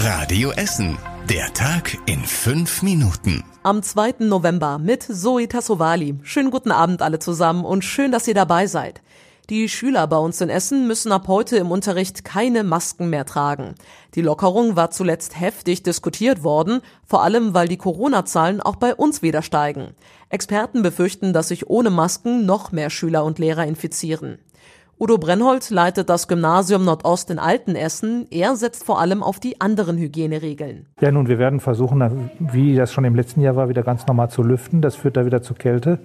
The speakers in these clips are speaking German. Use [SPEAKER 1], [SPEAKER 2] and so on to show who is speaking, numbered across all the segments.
[SPEAKER 1] Radio Essen. Der Tag in fünf Minuten.
[SPEAKER 2] Am 2. November mit Zoe Tassovali. Schönen guten Abend alle zusammen und schön, dass ihr dabei seid. Die Schüler bei uns in Essen müssen ab heute im Unterricht keine Masken mehr tragen. Die Lockerung war zuletzt heftig diskutiert worden, vor allem weil die Corona-Zahlen auch bei uns wieder steigen. Experten befürchten, dass sich ohne Masken noch mehr Schüler und Lehrer infizieren. Udo Brennholz leitet das Gymnasium Nordost in Altenessen. Er setzt vor allem auf die anderen Hygieneregeln.
[SPEAKER 3] Ja, nun, wir werden versuchen, wie das schon im letzten Jahr war, wieder ganz normal zu lüften. Das führt da wieder zu Kälte.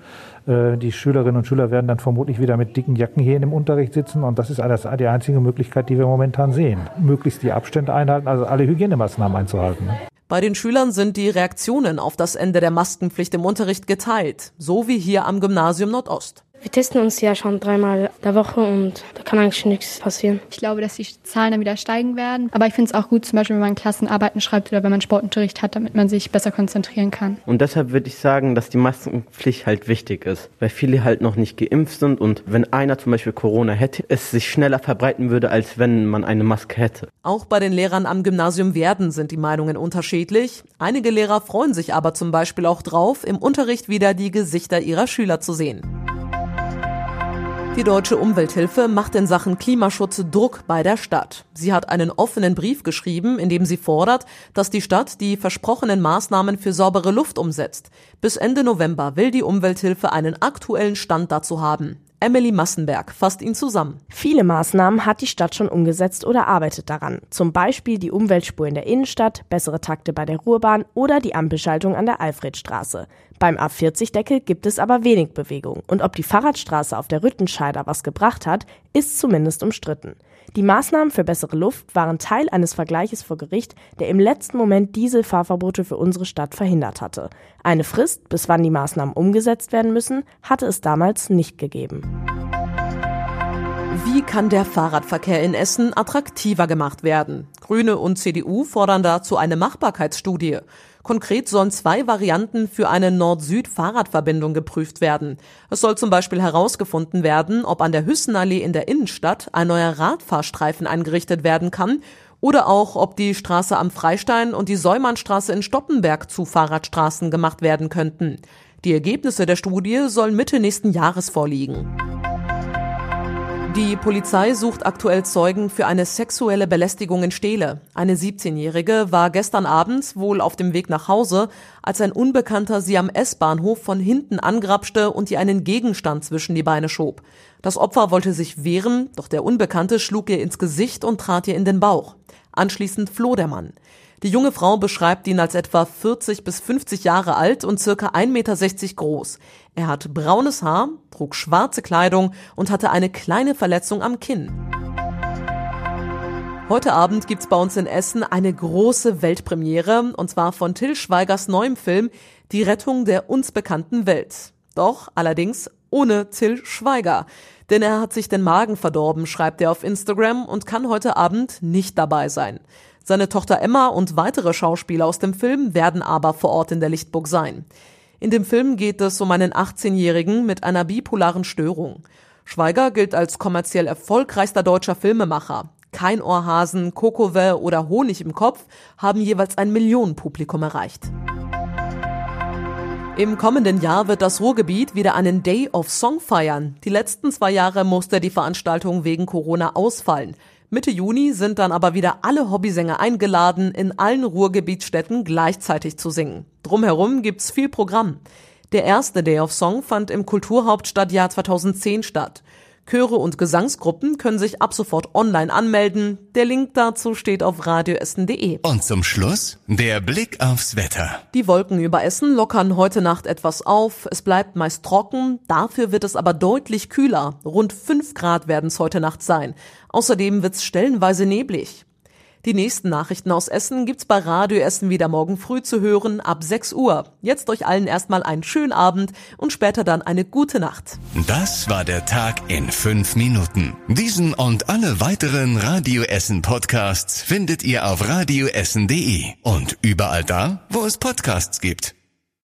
[SPEAKER 3] Äh, die Schülerinnen und Schüler werden dann vermutlich wieder mit dicken Jacken hier in dem Unterricht sitzen. Und das ist die einzige Möglichkeit, die wir momentan sehen. Möglichst die Abstände einhalten, also alle Hygienemaßnahmen einzuhalten.
[SPEAKER 2] Bei den Schülern sind die Reaktionen auf das Ende der Maskenpflicht im Unterricht geteilt, so wie hier am Gymnasium Nordost.
[SPEAKER 4] Wir testen uns ja schon dreimal der Woche und da kann eigentlich nichts passieren.
[SPEAKER 5] Ich glaube, dass die Zahlen dann wieder steigen werden. Aber ich finde es auch gut, zum Beispiel, wenn man Klassenarbeiten schreibt oder wenn man Sportunterricht hat, damit man sich besser konzentrieren kann.
[SPEAKER 6] Und deshalb würde ich sagen, dass die Maskenpflicht halt wichtig ist, weil viele halt noch nicht geimpft sind und wenn einer zum Beispiel Corona hätte, es sich schneller verbreiten würde, als wenn man eine Maske hätte.
[SPEAKER 2] Auch bei den Lehrern am Gymnasium Werden sind die Meinungen unterschiedlich. Einige Lehrer freuen sich aber zum Beispiel auch drauf, im Unterricht wieder die Gesichter ihrer Schüler zu sehen. Die Deutsche Umwelthilfe macht in Sachen Klimaschutz Druck bei der Stadt. Sie hat einen offenen Brief geschrieben, in dem sie fordert, dass die Stadt die versprochenen Maßnahmen für saubere Luft umsetzt. Bis Ende November will die Umwelthilfe einen aktuellen Stand dazu haben. Emily Massenberg fasst ihn zusammen.
[SPEAKER 7] Viele Maßnahmen hat die Stadt schon umgesetzt oder arbeitet daran. Zum Beispiel die Umweltspur in der Innenstadt, bessere Takte bei der Ruhrbahn oder die Ampelschaltung an der Alfredstraße. Beim A40-Deckel gibt es aber wenig Bewegung und ob die Fahrradstraße auf der Rüttenscheider was gebracht hat, ist zumindest umstritten. Die Maßnahmen für bessere Luft waren Teil eines Vergleiches vor Gericht, der im letzten Moment Dieselfahrverbote für unsere Stadt verhindert hatte. Eine Frist, bis wann die Maßnahmen umgesetzt werden müssen, hatte es damals nicht gegeben.
[SPEAKER 2] Wie kann der Fahrradverkehr in Essen attraktiver gemacht werden? Grüne und CDU fordern dazu eine Machbarkeitsstudie. Konkret sollen zwei Varianten für eine Nord-Süd-Fahrradverbindung geprüft werden. Es soll zum Beispiel herausgefunden werden, ob an der Hüssenallee in der Innenstadt ein neuer Radfahrstreifen eingerichtet werden kann oder auch, ob die Straße am Freistein und die Säumannstraße in Stoppenberg zu Fahrradstraßen gemacht werden könnten. Die Ergebnisse der Studie sollen Mitte nächsten Jahres vorliegen. Die Polizei sucht aktuell Zeugen für eine sexuelle Belästigung in Steele. Eine 17-Jährige war gestern Abend wohl auf dem Weg nach Hause, als ein Unbekannter sie am S-Bahnhof von hinten angrapschte und ihr einen Gegenstand zwischen die Beine schob. Das Opfer wollte sich wehren, doch der Unbekannte schlug ihr ins Gesicht und trat ihr in den Bauch. Anschließend floh der Mann. Die junge Frau beschreibt ihn als etwa 40 bis 50 Jahre alt und circa 1,60 Meter groß. Er hat braunes Haar, trug schwarze Kleidung und hatte eine kleine Verletzung am Kinn. Heute Abend gibt's bei uns in Essen eine große Weltpremiere, und zwar von Till Schweigers neuem Film Die Rettung der uns bekannten Welt. Doch allerdings ohne Till Schweiger. Denn er hat sich den Magen verdorben, schreibt er auf Instagram und kann heute Abend nicht dabei sein. Seine Tochter Emma und weitere Schauspieler aus dem Film werden aber vor Ort in der Lichtburg sein. In dem Film geht es um einen 18-Jährigen mit einer bipolaren Störung. Schweiger gilt als kommerziell erfolgreichster deutscher Filmemacher. Kein Ohrhasen, Kokove oder Honig im Kopf haben jeweils ein Millionenpublikum erreicht. Im kommenden Jahr wird das Ruhrgebiet wieder einen Day of Song feiern. Die letzten zwei Jahre musste die Veranstaltung wegen Corona ausfallen. Mitte Juni sind dann aber wieder alle Hobbysänger eingeladen, in allen Ruhrgebietsstädten gleichzeitig zu singen. Drumherum gibt's viel Programm. Der erste Day of Song fand im Kulturhauptstadtjahr 2010 statt. Chöre und Gesangsgruppen können sich ab sofort online anmelden. Der Link dazu steht auf radioessen.de.
[SPEAKER 1] Und zum Schluss der Blick aufs Wetter.
[SPEAKER 2] Die Wolken über Essen lockern heute Nacht etwas auf. Es bleibt meist trocken, dafür wird es aber deutlich kühler. Rund 5 Grad werden es heute Nacht sein. Außerdem wird es stellenweise neblig. Die nächsten Nachrichten aus Essen gibt's bei Radio Essen wieder morgen früh zu hören ab 6 Uhr. Jetzt euch allen erstmal einen schönen Abend und später dann eine gute Nacht.
[SPEAKER 1] Das war der Tag in fünf Minuten. Diesen und alle weiteren Radio Essen Podcasts findet ihr auf radioessen.de und überall da, wo es Podcasts gibt.